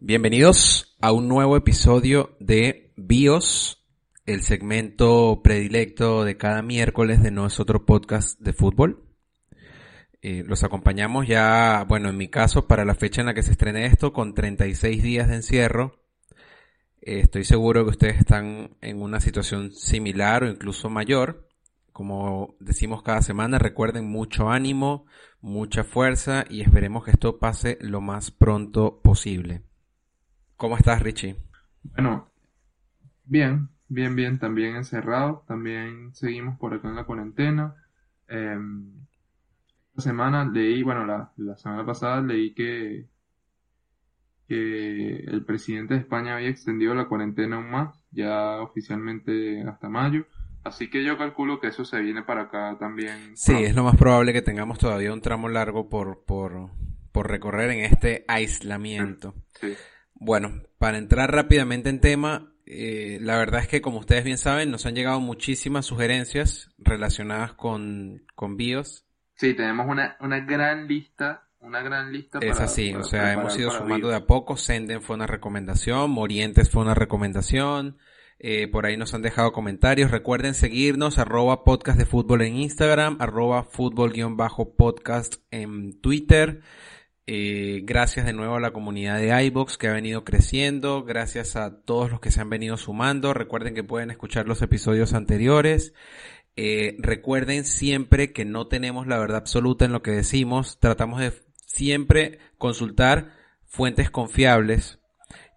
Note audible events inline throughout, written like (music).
Bienvenidos a un nuevo episodio de BIOS, el segmento predilecto de cada miércoles de nuestro podcast de fútbol. Eh, los acompañamos ya, bueno, en mi caso, para la fecha en la que se estrene esto, con 36 días de encierro. Eh, estoy seguro que ustedes están en una situación similar o incluso mayor. Como decimos cada semana, recuerden mucho ánimo, mucha fuerza y esperemos que esto pase lo más pronto posible. ¿Cómo estás, Richie? Bueno, bien, bien, bien, también encerrado, también seguimos por acá en la cuarentena. Em, semana leí, bueno, la, la semana pasada leí que, que el presidente de España había extendido la cuarentena aún más, ya oficialmente hasta mayo. Así que yo calculo que eso se viene para acá también. Sí, es lo más probable que tengamos todavía un tramo largo por, por, por recorrer en este aislamiento. Bueno, para entrar rápidamente en tema, eh, la verdad es que como ustedes bien saben, nos han llegado muchísimas sugerencias relacionadas con, con BIOS. Sí, tenemos una, una gran lista, una gran lista. Es así, o sea, hemos ido sumando de a poco. Senden fue una recomendación, Morientes fue una recomendación. Eh, por ahí nos han dejado comentarios. Recuerden seguirnos, arroba podcast de fútbol en Instagram, arroba fútbol-podcast en Twitter. Eh, gracias de nuevo a la comunidad de iBox que ha venido creciendo. Gracias a todos los que se han venido sumando. Recuerden que pueden escuchar los episodios anteriores. Eh, recuerden siempre que no tenemos la verdad absoluta en lo que decimos. Tratamos de siempre consultar fuentes confiables.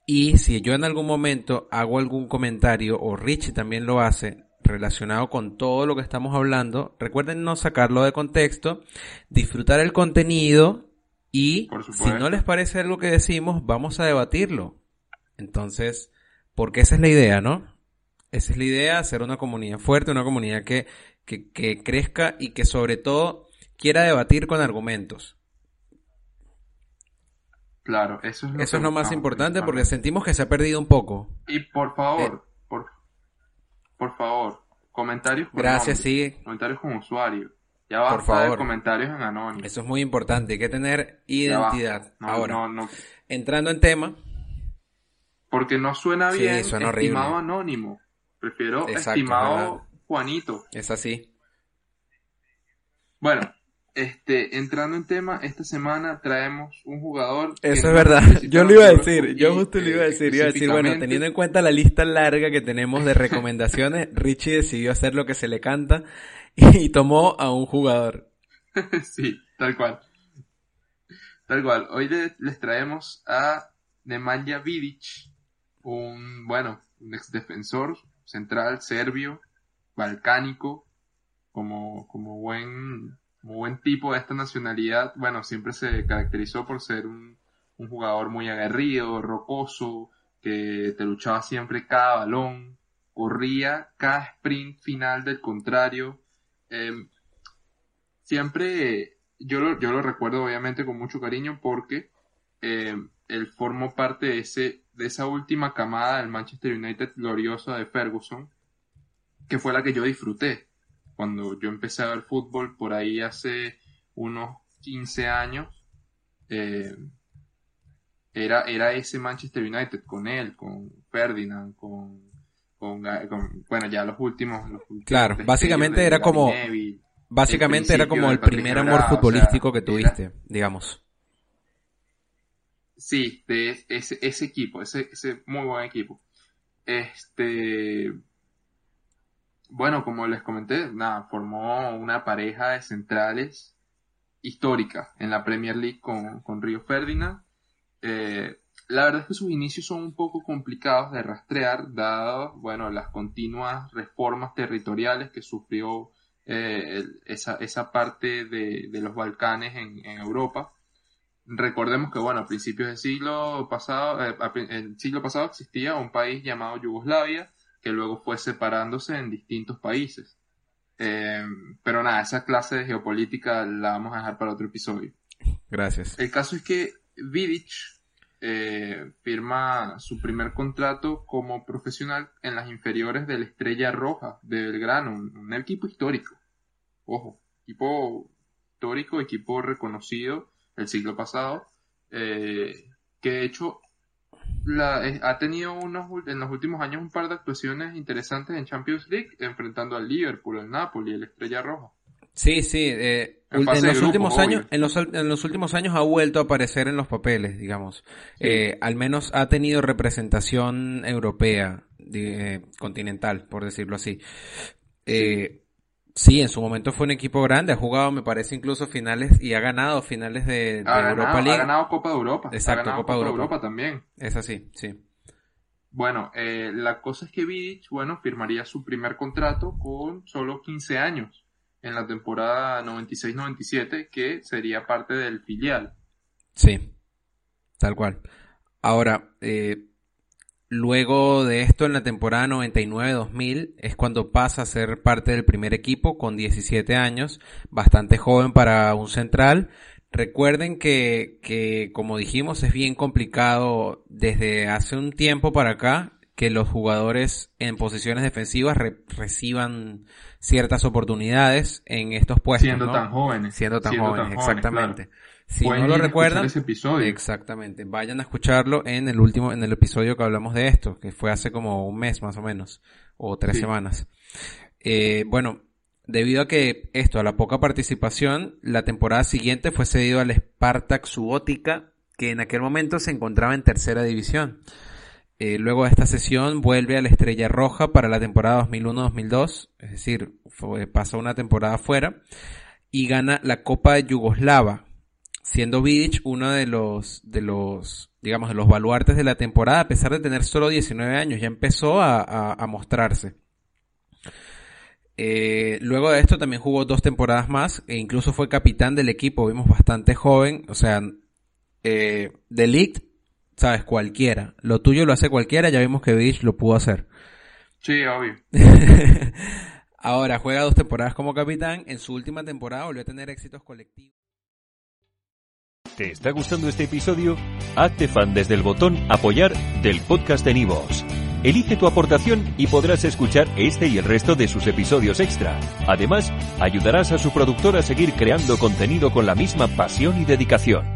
Y si yo en algún momento hago algún comentario, o Richie también lo hace, relacionado con todo lo que estamos hablando, recuerden no sacarlo de contexto, disfrutar el contenido y si no les parece algo que decimos, vamos a debatirlo. Entonces, porque esa es la idea, ¿no? Esa es la idea, hacer una comunidad fuerte, una comunidad que, que, crezca y que sobre todo quiera debatir con argumentos. Claro, eso es lo, eso es lo más importante porque sentimos que se ha perdido un poco. Y por favor, eh. por, por favor, comentarios con Gracias, sí. Comentarios con usuario. Ya va por favor. comentarios en anónimo. Eso es muy importante, hay que tener identidad. Ahora, entrando en tema. Porque no suena bien estimado anónimo. Prefiero estimado Juanito. Es así. Bueno, este, entrando en tema, esta semana traemos un jugador. Eso es verdad. Yo lo iba a decir, yo justo lo iba a decir, iba a decir, bueno, teniendo en cuenta la lista larga que tenemos de recomendaciones, (laughs) Richie decidió hacer lo que se le canta y tomó a un jugador. (laughs) sí, tal cual. Tal cual. Hoy les, traemos a Nemanja Vidic, un, bueno, un ex defensor, central serbio, balcánico, como, como buen, como buen tipo de esta nacionalidad, bueno, siempre se caracterizó por ser un, un jugador muy aguerrido, rocoso, que te luchaba siempre cada balón, corría cada sprint final del contrario. Em, siempre, yo lo, yo lo recuerdo obviamente con mucho cariño porque em, él formó parte de, ese, de esa última camada del Manchester United gloriosa de Ferguson, que fue la que yo disfruté. Cuando yo empecé a ver fútbol por ahí hace unos 15 años, eh, era, era ese Manchester United con él, con Ferdinand, con, bueno, ya los últimos. claro, básicamente era como, básicamente era como el primer amor futbolístico que tuviste, digamos. Sí, de ese, ese equipo, ese, ese muy buen equipo. Este, bueno, como les comenté, nada, formó una pareja de centrales histórica en la Premier League con, con Río Ferdinand. Eh, la verdad es que sus inicios son un poco complicados de rastrear, dado, bueno, las continuas reformas territoriales que sufrió eh, esa, esa, parte de, de los Balcanes en, en, Europa. Recordemos que, bueno, a principios del siglo pasado, eh, el siglo pasado existía un país llamado Yugoslavia, que luego fue separándose en distintos países. Eh, pero nada, esa clase de geopolítica la vamos a dejar para otro episodio. Gracias. El caso es que Vidic eh, firma su primer contrato como profesional en las inferiores de la Estrella Roja de Belgrano, un, equipo histórico. Ojo, equipo histórico, equipo reconocido el siglo pasado, eh, que de hecho la, eh, ha tenido unos, en los últimos años un par de actuaciones interesantes en Champions League, enfrentando al Liverpool, al Napoli, el Estrella Roja. Sí, sí. Eh, en, los últimos años, en los, en los, últimos años ha vuelto a aparecer en los papeles, digamos. Eh, al menos ha tenido representación europea, continental, por decirlo así. Eh, Sí, en su momento fue un equipo grande, ha jugado, me parece, incluso finales y ha ganado finales de, Europa League. Ha ganado Copa de Europa. Exacto, Copa, de Europa. también. Es así, sí. Bueno, eh, la cosa es que Vidic, bueno, firmaría su primer contrato con solo 15 años en la temporada 96-97, que sería parte del filial. Sí, tal cual. Ahora, eh, Luego de esto, en la temporada 99-2000, es cuando pasa a ser parte del primer equipo con 17 años, bastante joven para un central. Recuerden que, que, como dijimos, es bien complicado desde hace un tiempo para acá que los jugadores en posiciones defensivas reciban ciertas oportunidades en estos puestos. Siendo tan jóvenes. Siendo tan jóvenes, exactamente. Si no lo recuerdan, exactamente, vayan a escucharlo en el último, en el episodio que hablamos de esto, que fue hace como un mes más o menos, o tres semanas. Eh, bueno, debido a que esto, a la poca participación, la temporada siguiente fue cedido al Spartak Subotica, que en aquel momento se encontraba en tercera división. Eh, luego de esta sesión vuelve a la Estrella Roja para la temporada 2001-2002, es decir, pasa una temporada fuera, y gana la Copa de Yugoslava, siendo Vidic uno de los, de los, digamos, de los baluartes de la temporada, a pesar de tener solo 19 años, ya empezó a, mostrarse. Eh, luego de esto también jugó dos temporadas más e incluso fue capitán del equipo, vimos bastante joven, o sea, eh, de sabes, cualquiera. Lo tuyo lo hace cualquiera, ya vimos que Vidic lo pudo hacer. Sí, obvio. (laughs) Ahora juega dos temporadas como capitán, en su última temporada volvió a tener éxitos colectivos. ¿Te está gustando este episodio? Hazte fan desde el botón Apoyar del podcast de Nivos. Elige tu aportación y podrás escuchar este y el resto de sus episodios extra. Además, ayudarás a su productor a seguir creando contenido con la misma pasión y dedicación.